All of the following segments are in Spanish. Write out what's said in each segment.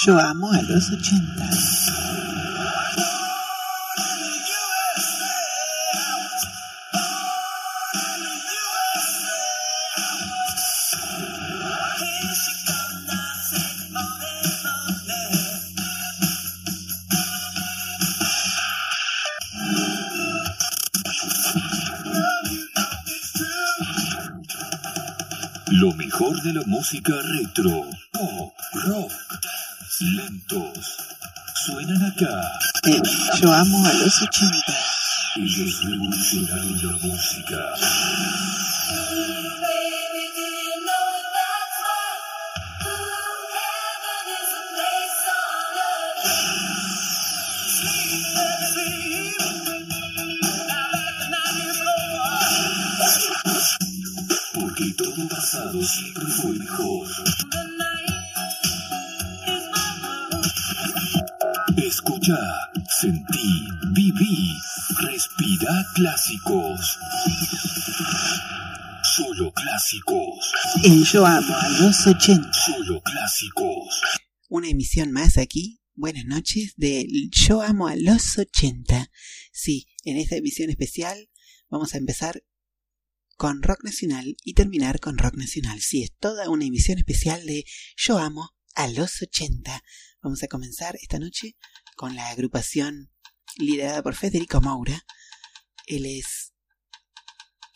Yo amo a los 80. Lo mejor de la música retro, acá. Eh, yo amo a los 80. Ellos revolucionaron la música. Yo amo a los 80. solo clásicos. Una emisión más aquí. Buenas noches de Yo amo a los 80. Sí, en esta emisión especial vamos a empezar con rock nacional y terminar con rock nacional. Sí, es toda una emisión especial de Yo amo a los 80. Vamos a comenzar esta noche con la agrupación liderada por Federico Moura. Él es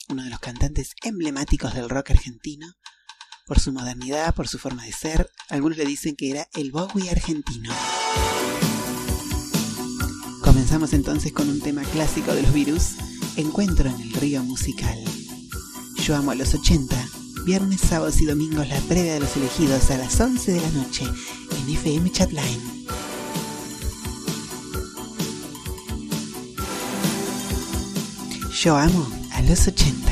uno de los cantantes emblemáticos del rock argentino por su modernidad, por su forma de ser. Algunos le dicen que era el Bowie argentino. Comenzamos entonces con un tema clásico de los virus, Encuentro en el río musical. Yo amo a los 80, viernes, sábados y domingos la previa de los elegidos a las 11 de la noche en FM Chatline. Yo amo a los 80.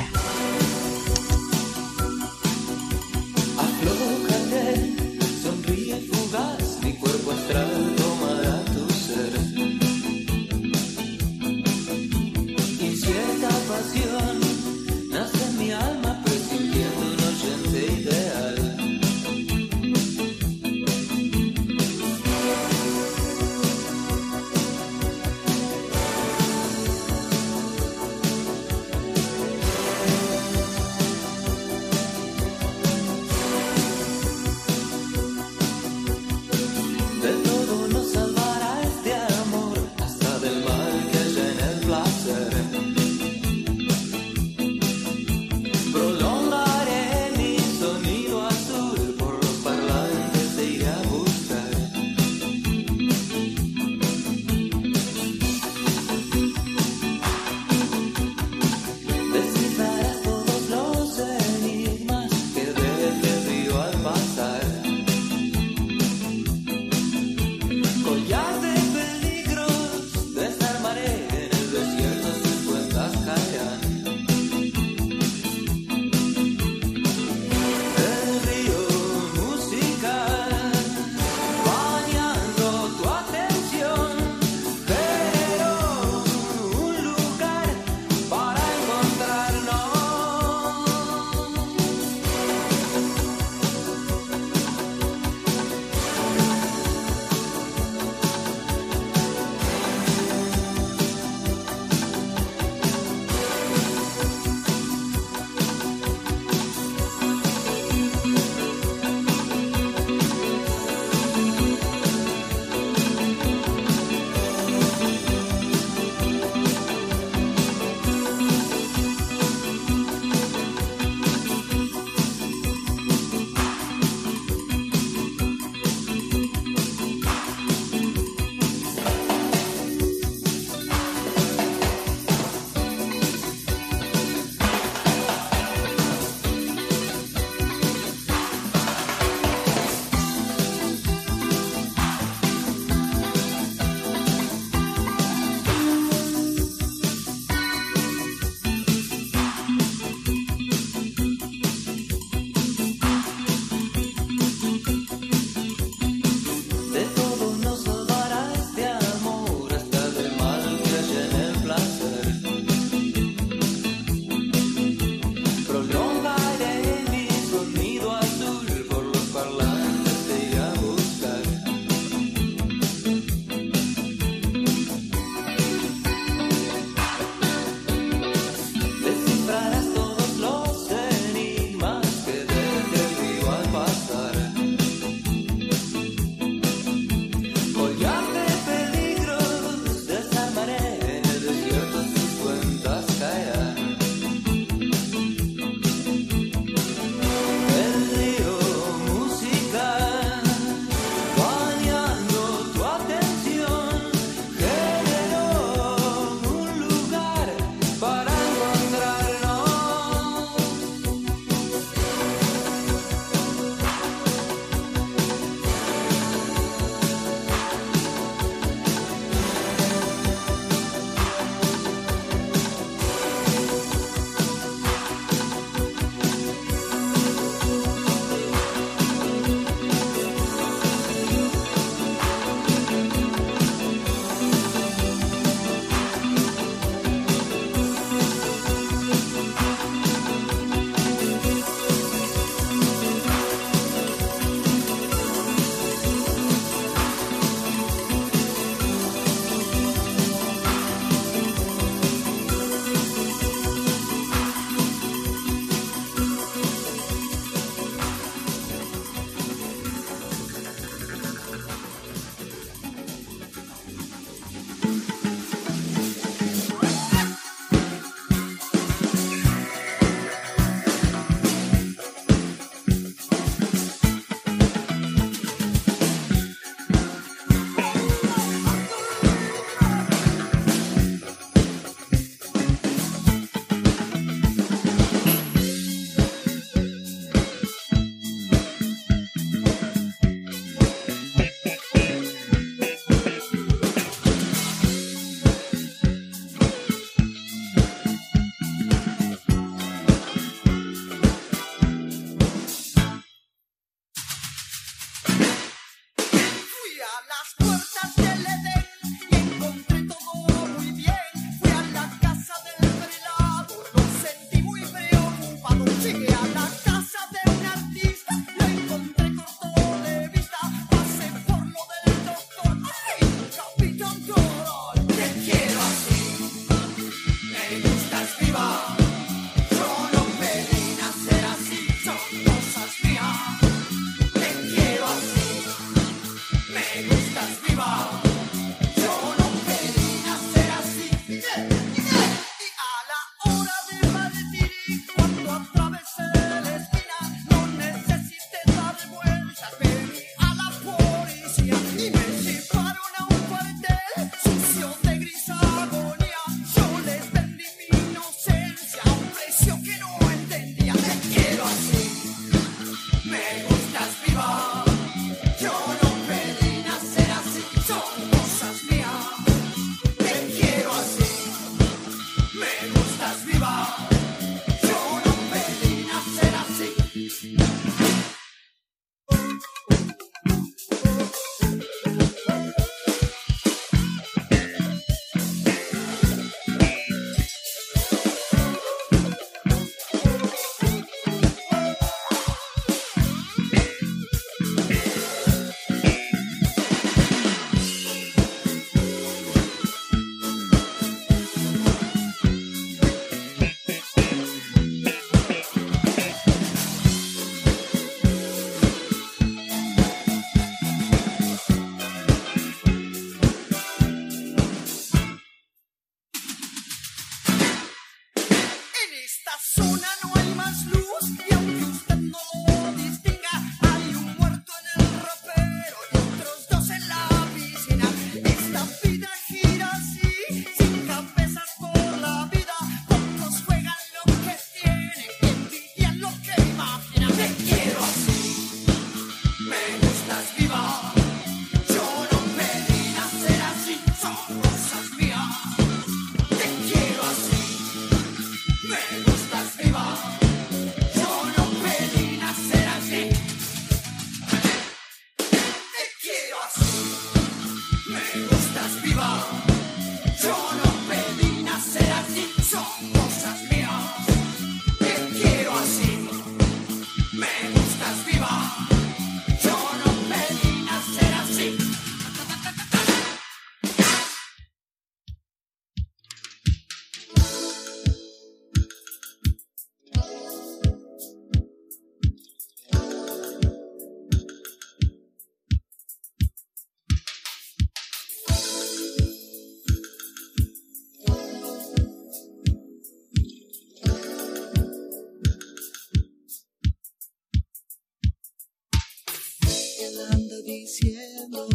Diciendo,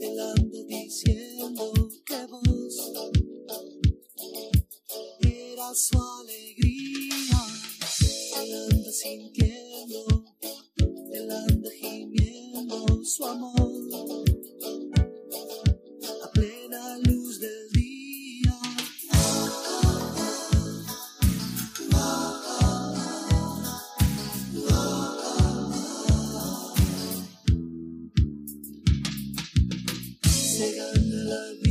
él anda diciendo que vos eras su alegría. Él anda sintiendo, él anda gimiendo su amor Se gana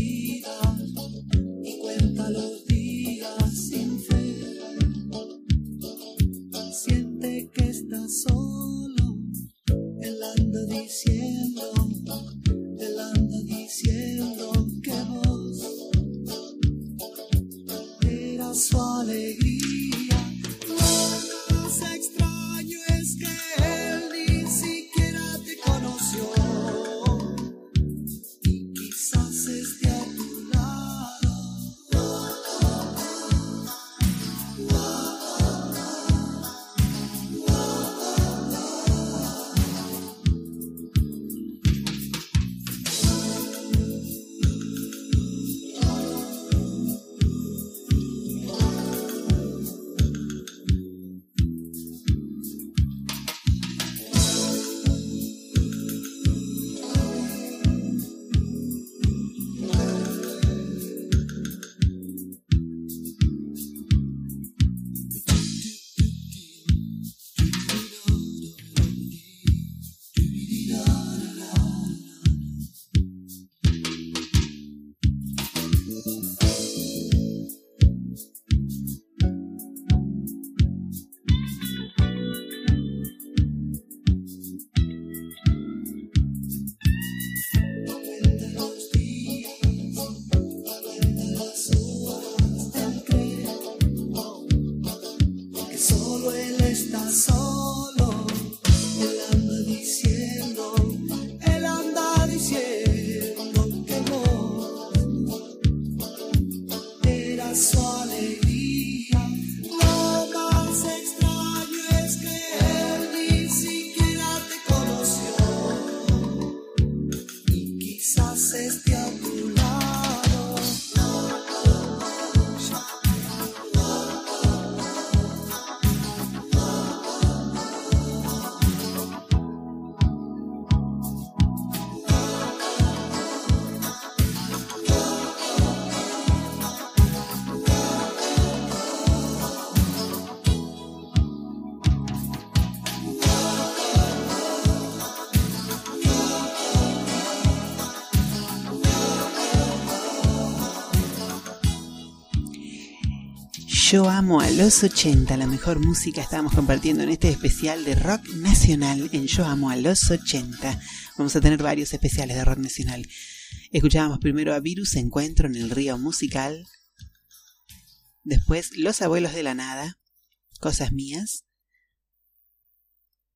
eras Amo a los 80, la mejor música estamos compartiendo en este especial de rock nacional en Yo amo a los 80. Vamos a tener varios especiales de rock nacional. Escuchábamos primero a Virus Encuentro en el río musical. Después Los abuelos de la nada, Cosas mías.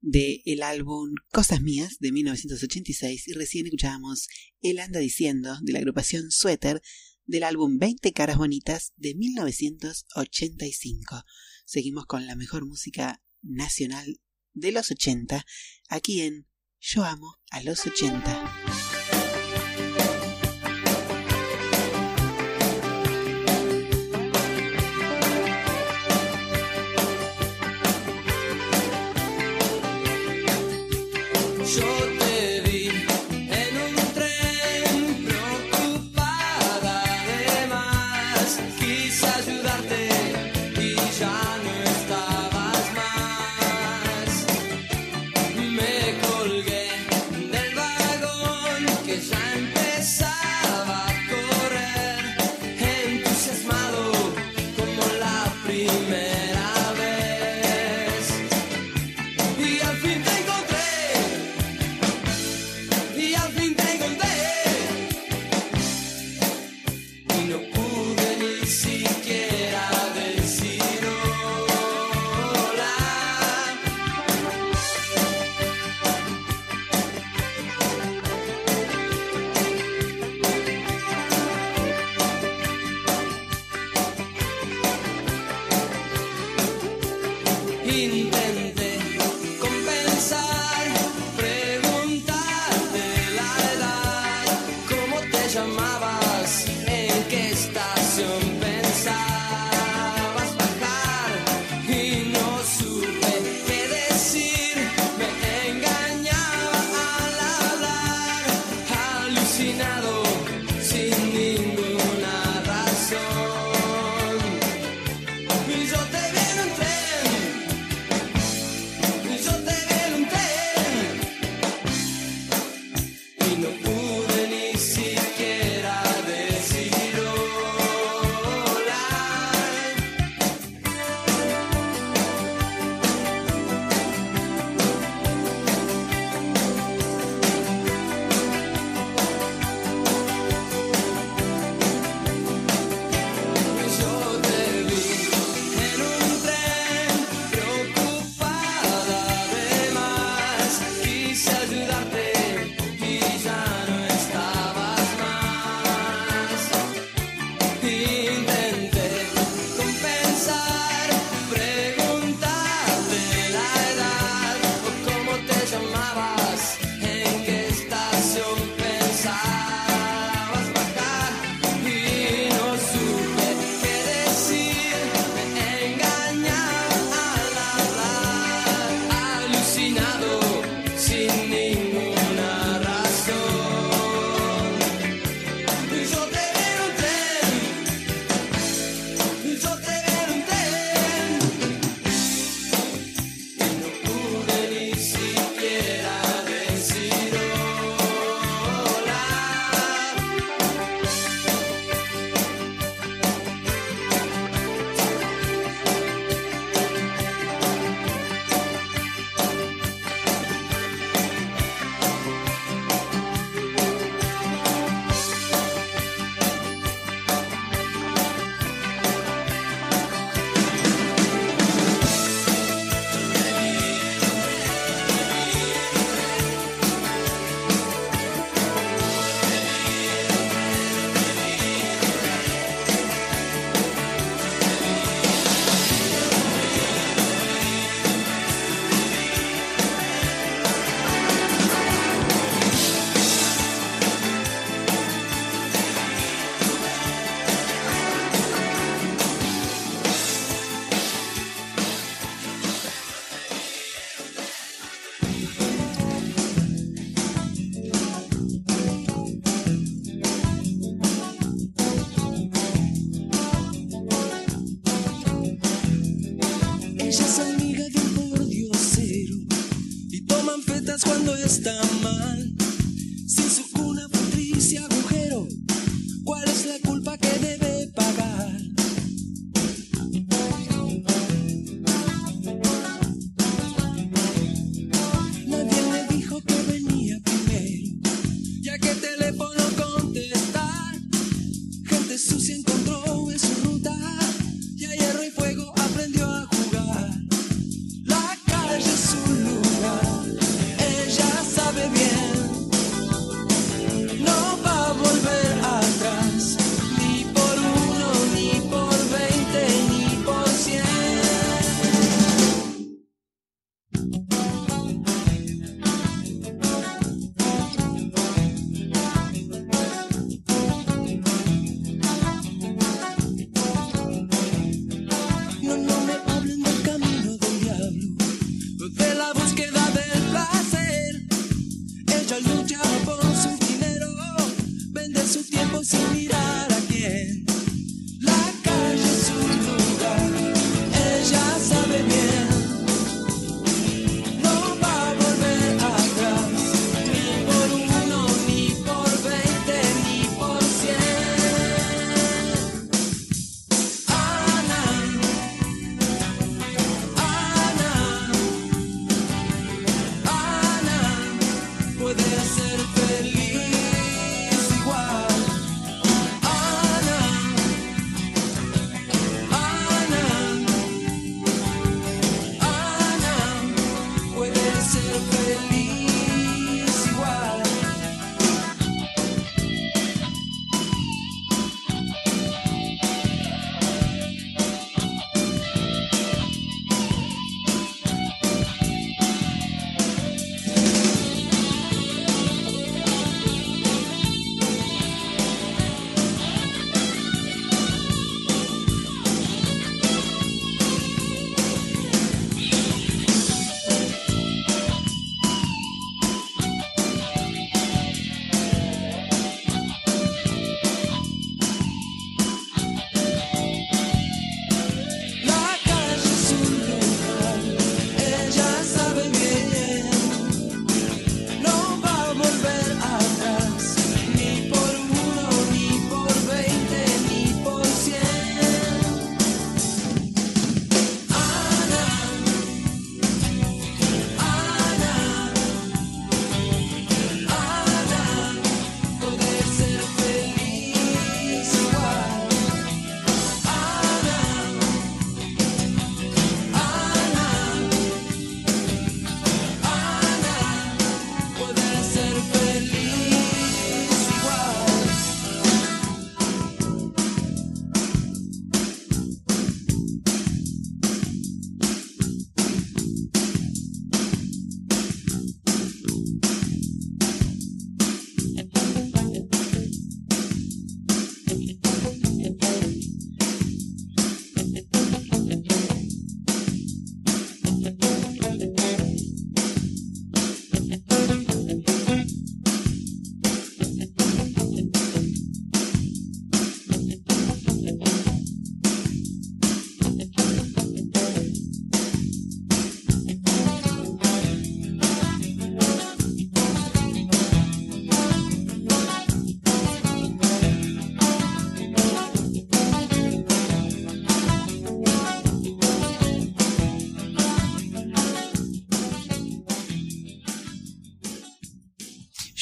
De el álbum Cosas mías de 1986 y recién escuchábamos Él anda diciendo de la agrupación Suéter del álbum 20 caras bonitas de 1985. Seguimos con la mejor música nacional de los 80 aquí en Yo amo a los 80. Cuando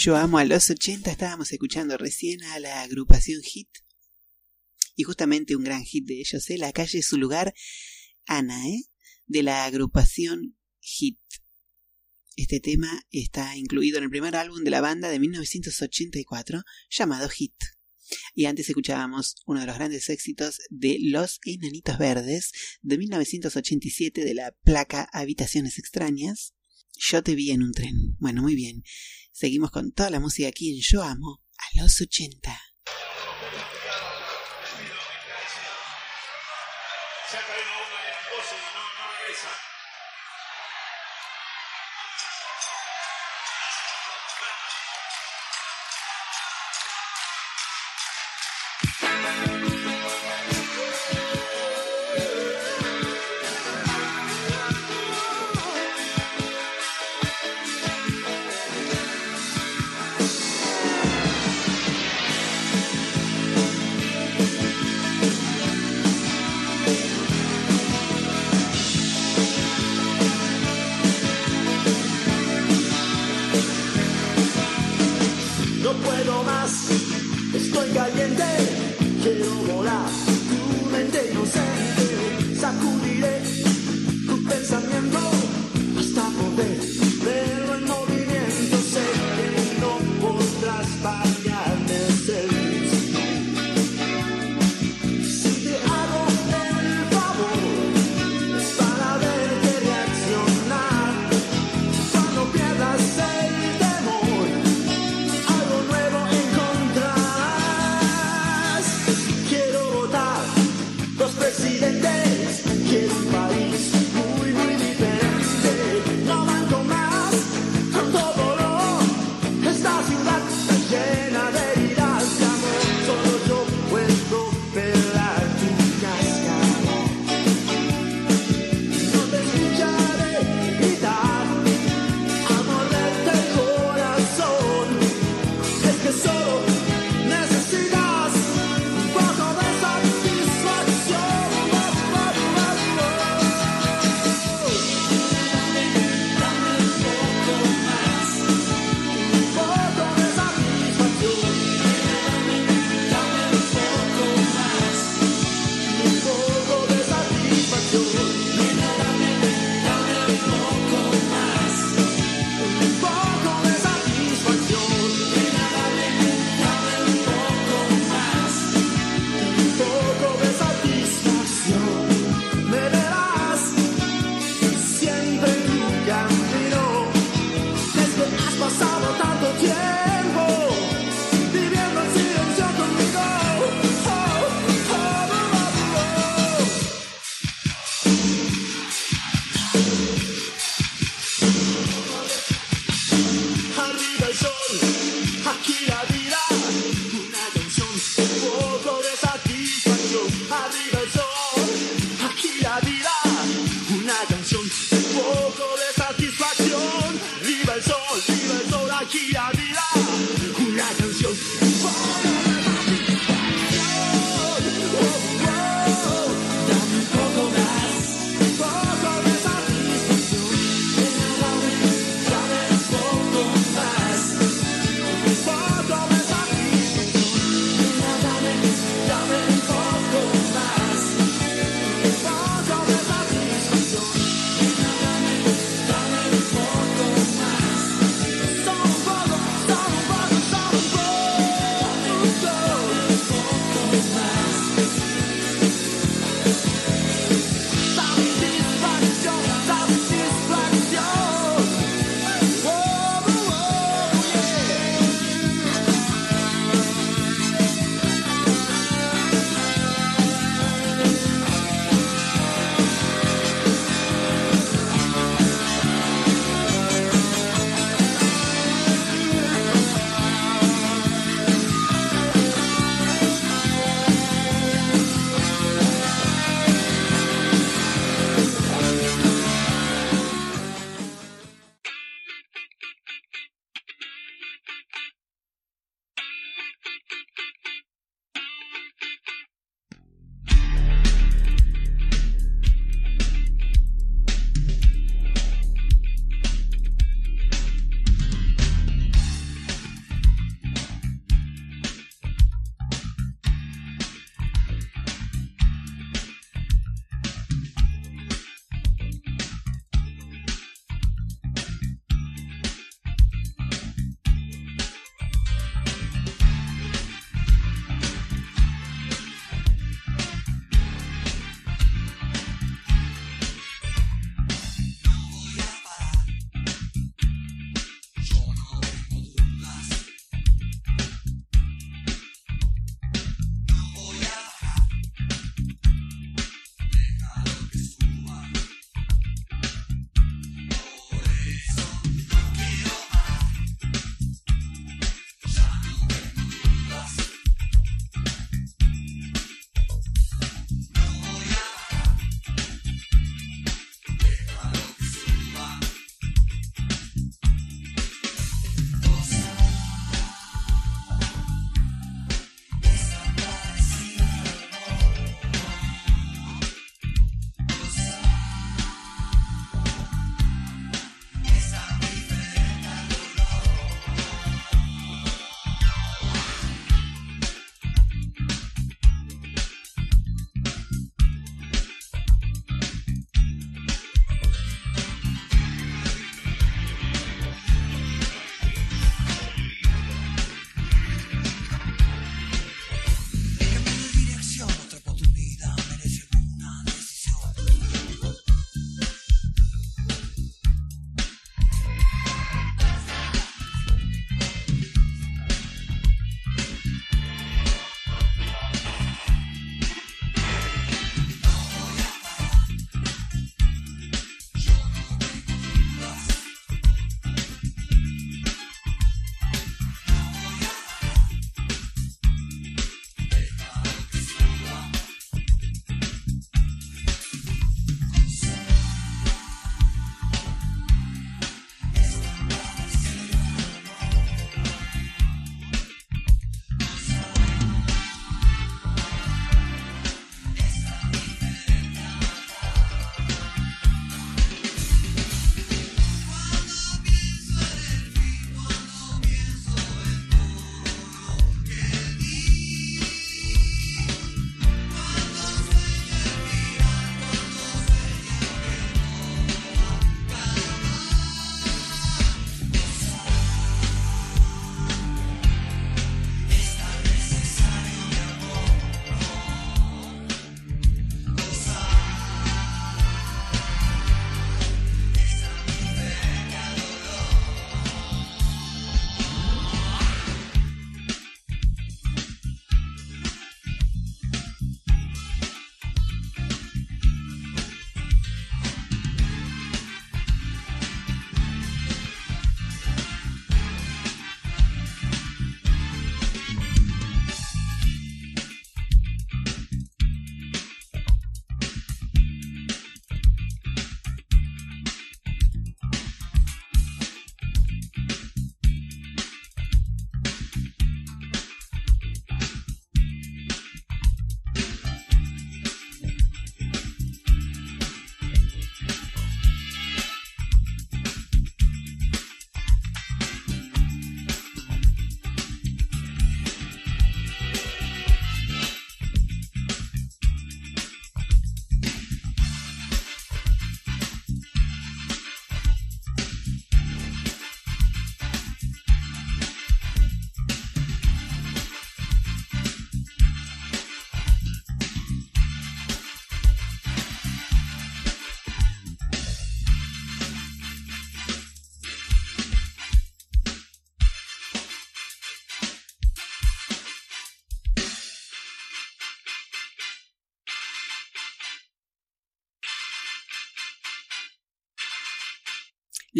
Yo amo a los 80, estábamos escuchando recién a la agrupación Hit. Y justamente un gran hit de ellos, ¿eh? La calle es su lugar, Ana, ¿eh? De la agrupación Hit. Este tema está incluido en el primer álbum de la banda de 1984, llamado Hit. Y antes escuchábamos uno de los grandes éxitos de Los Enanitos Verdes de 1987 de la placa Habitaciones Extrañas. Yo te vi en un tren. Bueno, muy bien. Seguimos con toda la música aquí en Yo Amo a los 80.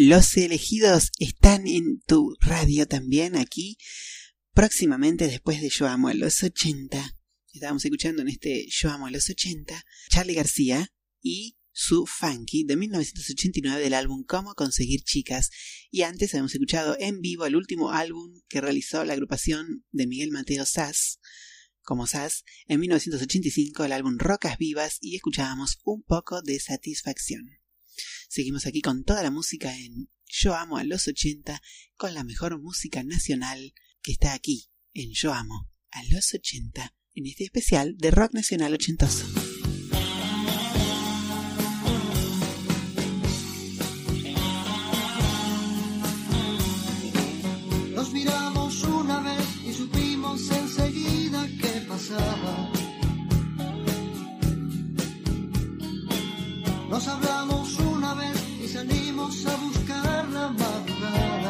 Los elegidos están en tu radio también aquí. Próximamente después de Yo Amo a los 80. Estábamos escuchando en este Yo Amo a los 80. Charlie García y su Funky de 1989 del álbum Cómo conseguir chicas. Y antes habíamos escuchado en vivo el último álbum que realizó la agrupación de Miguel Mateo Sass como Sass en 1985 el álbum Rocas Vivas y escuchábamos un poco de satisfacción. Seguimos aquí con toda la música en Yo Amo a los 80 con la mejor música nacional que está aquí en Yo Amo a los 80 en este especial de rock nacional ochentoso. Nos miramos una vez y supimos enseguida qué pasaba. Nos hablamos una y salimos a buscar la madrugada.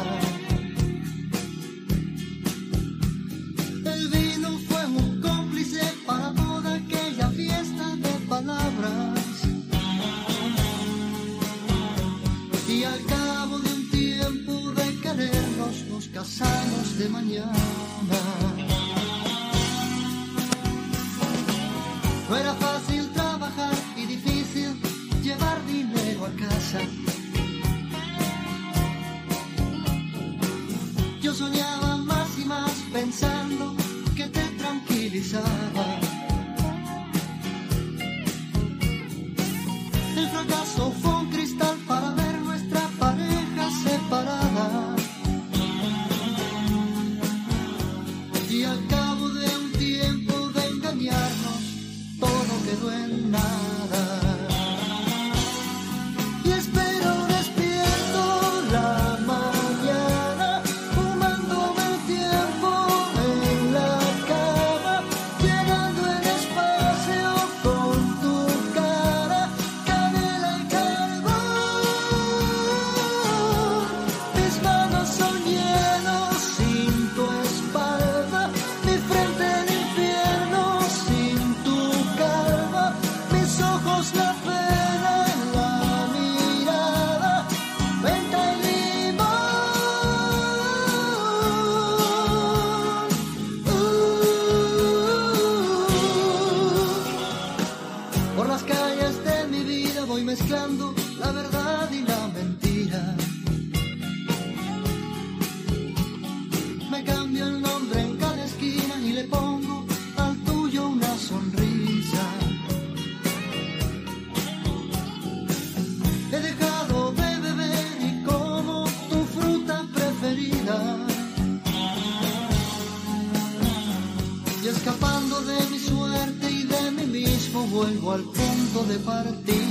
Punto de partida.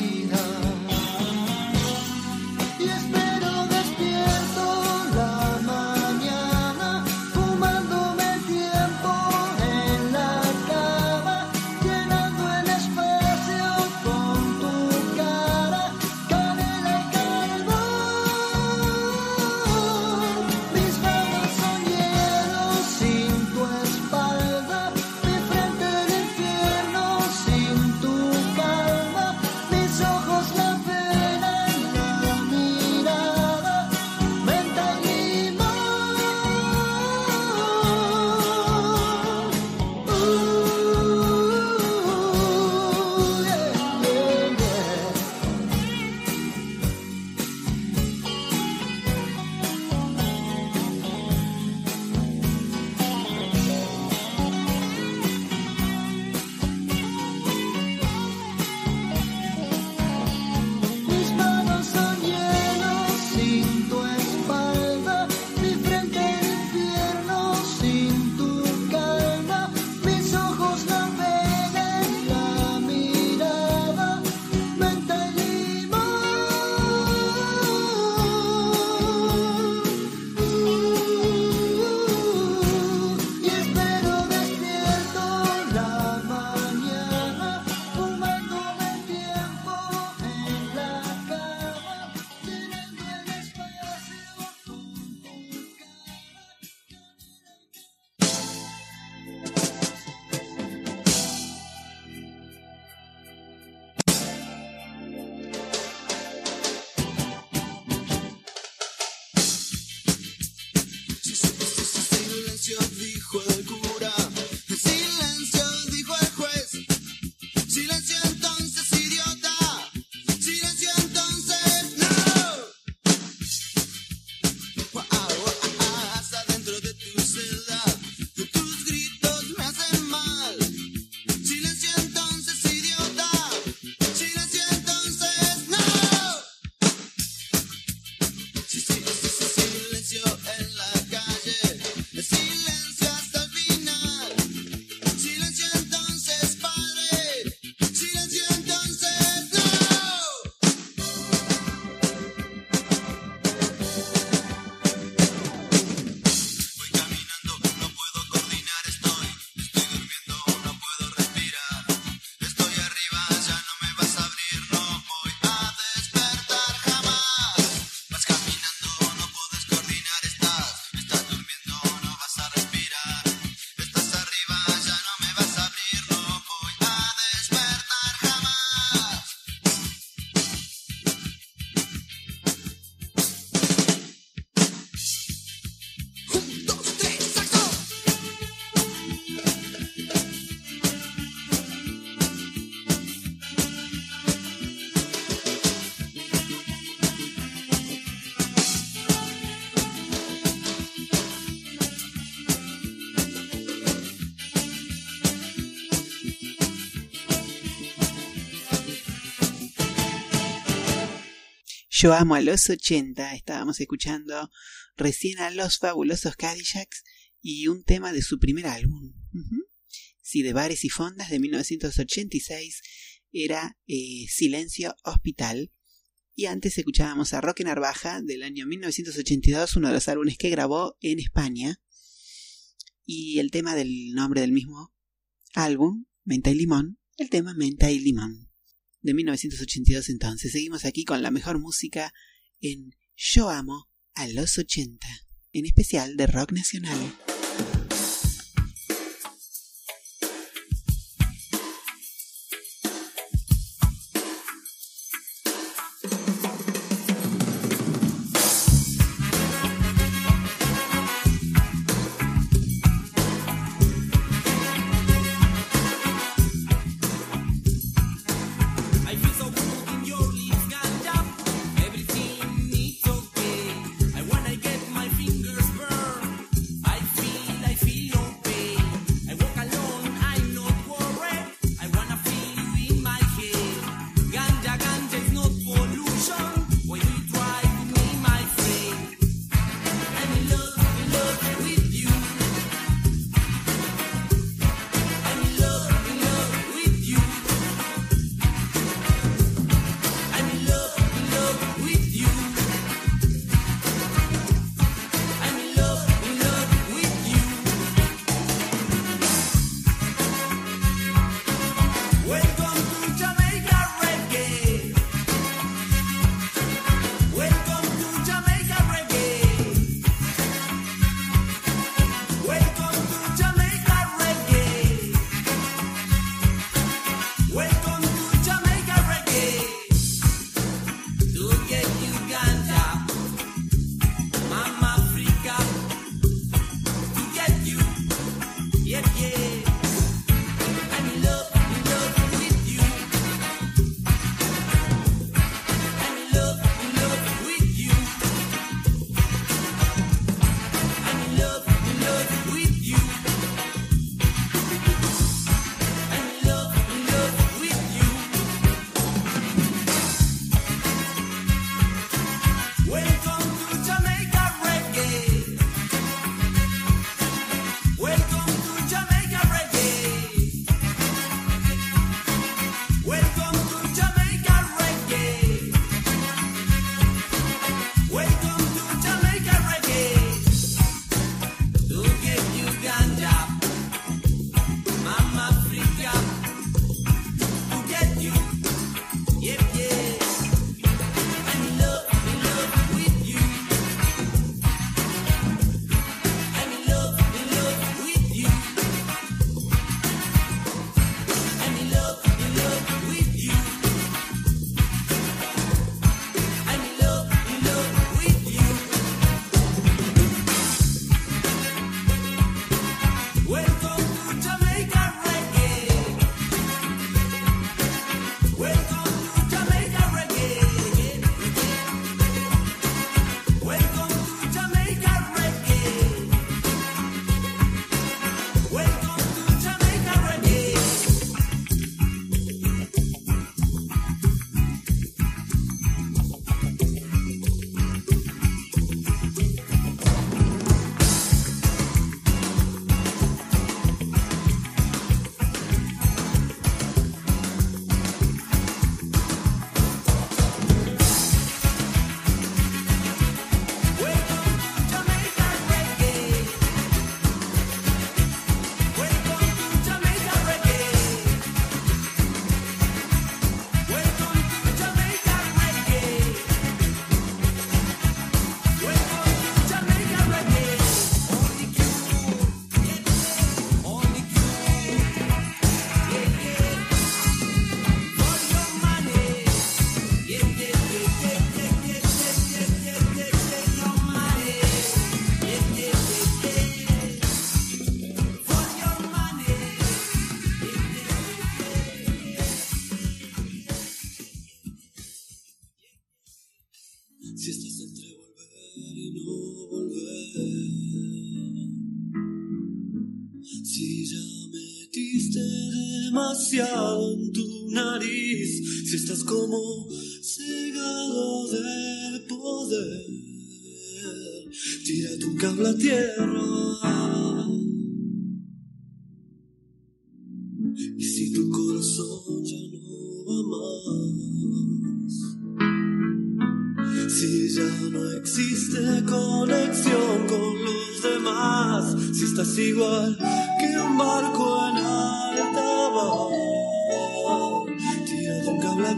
Yo amo a los 80, estábamos escuchando recién a los fabulosos Cadillacs y un tema de su primer álbum. Uh -huh. Sí, de bares y fondas de 1986 era eh, Silencio Hospital. Y antes escuchábamos a Roque Narvaja del año 1982, uno de los álbumes que grabó en España. Y el tema del nombre del mismo álbum, Menta y Limón, el tema Menta y Limón de 1982 entonces. Seguimos aquí con la mejor música en Yo amo a los 80, en especial de rock nacional.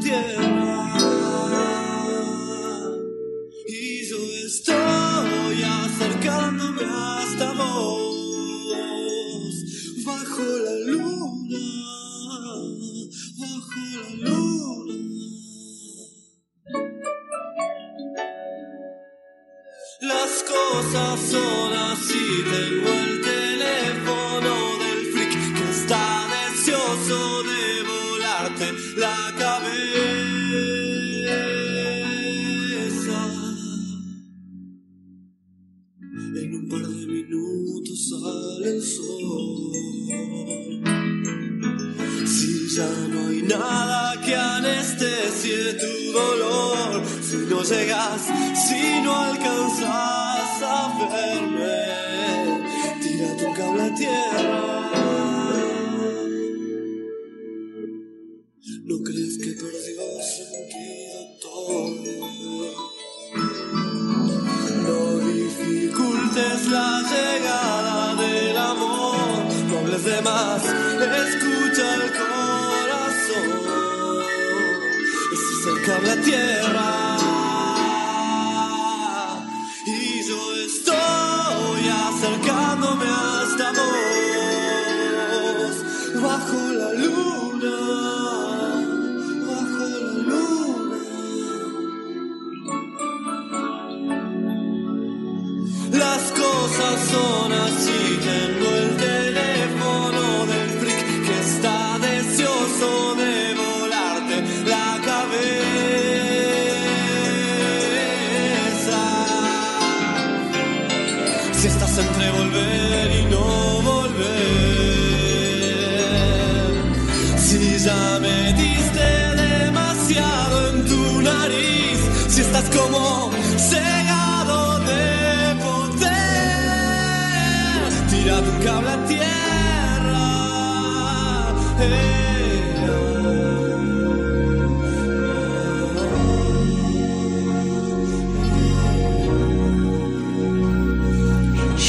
Yeah.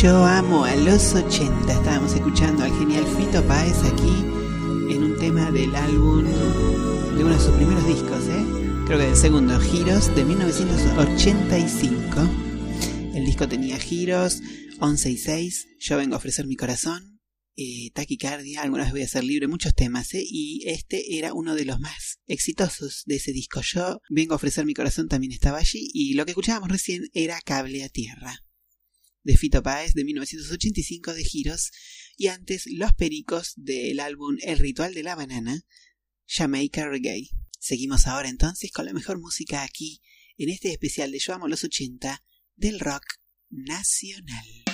Yo amo a los 80. Estábamos escuchando al genial Fito Páez aquí en un tema del álbum, de uno de sus primeros discos, ¿eh? creo que del segundo, Giros de 1985. El disco tenía Giros, 11 y 6, Yo vengo a ofrecer mi corazón, eh, Taquicardia, algunas voy a ser libre, muchos temas, ¿eh? y este era uno de los más exitosos de ese disco. Yo vengo a ofrecer mi corazón también estaba allí, y lo que escuchábamos recién era Cable a Tierra de Fito Páez de 1985 de Giros y antes Los Pericos del álbum El Ritual de la Banana, Jamaica Reggae. Seguimos ahora entonces con la mejor música aquí en este especial de Yo Amo los 80 del rock nacional.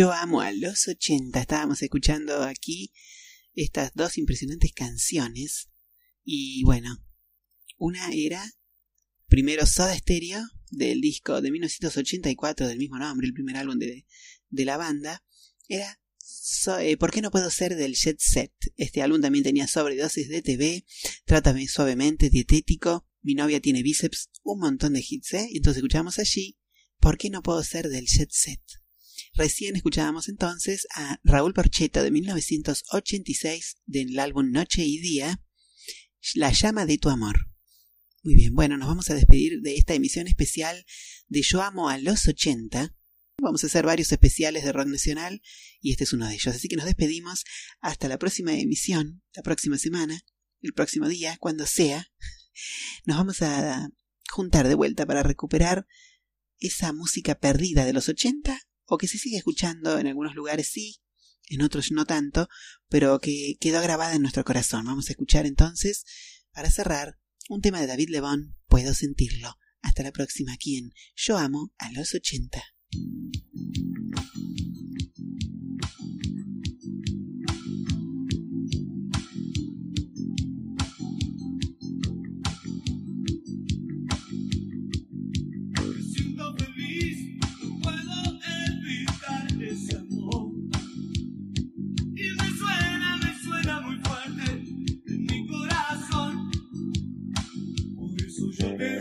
Yo amo a los 80. Estábamos escuchando aquí estas dos impresionantes canciones. Y bueno, una era primero Soda Stereo del disco de 1984 del mismo nombre, el primer álbum de, de la banda. Era So- eh, ¿Por qué no puedo ser del Jet Set? Este álbum también tenía sobredosis de TV, Trátame suavemente, dietético, Mi novia tiene bíceps, un montón de hits, ¿eh? Entonces escuchamos allí ¿Por qué no puedo ser del Jet Set? Recién escuchábamos entonces a Raúl Porcheto de 1986 del álbum Noche y Día, La llama de tu amor. Muy bien, bueno, nos vamos a despedir de esta emisión especial de Yo amo a los 80. Vamos a hacer varios especiales de rock nacional y este es uno de ellos. Así que nos despedimos hasta la próxima emisión, la próxima semana, el próximo día, cuando sea. Nos vamos a juntar de vuelta para recuperar esa música perdida de los 80 o que se sigue escuchando en algunos lugares sí, en otros no tanto, pero que quedó grabada en nuestro corazón. Vamos a escuchar entonces, para cerrar, un tema de David Lebón, Puedo sentirlo. Hasta la próxima aquí Yo amo a los 80. Por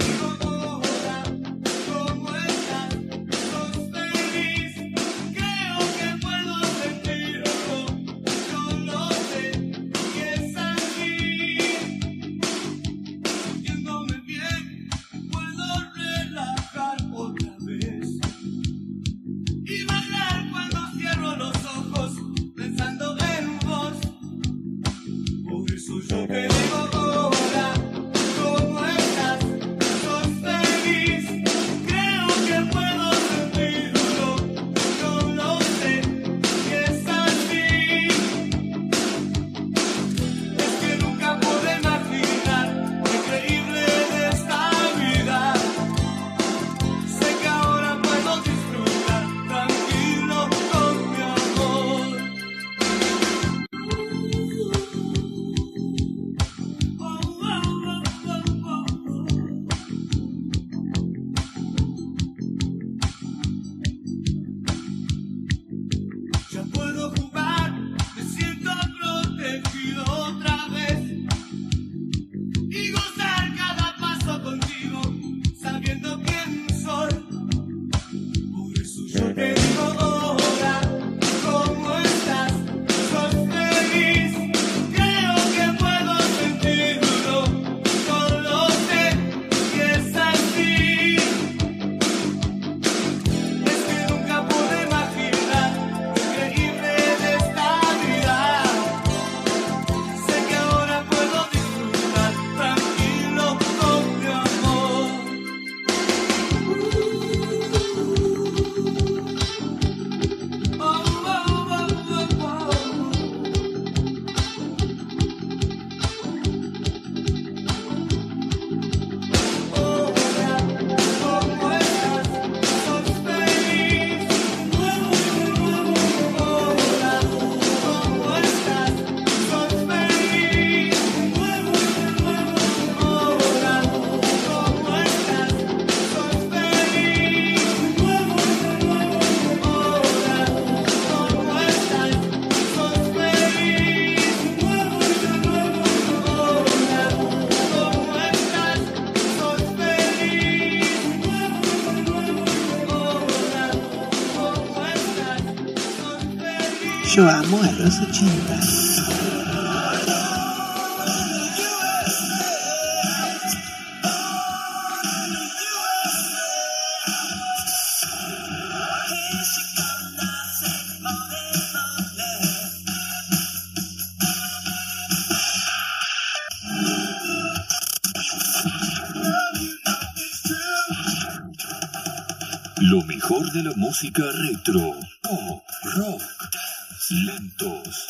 música retro, pop, rock, dance, lentos.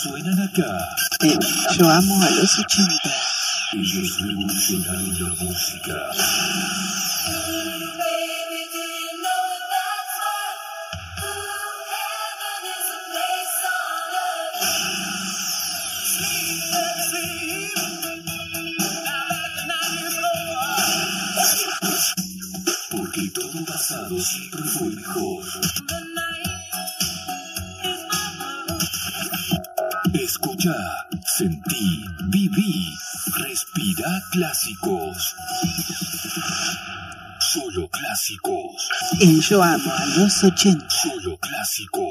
Suenan acá. Yo amo a los 80. Ellos revolucionaron la música. En a los 80. solo clásicos.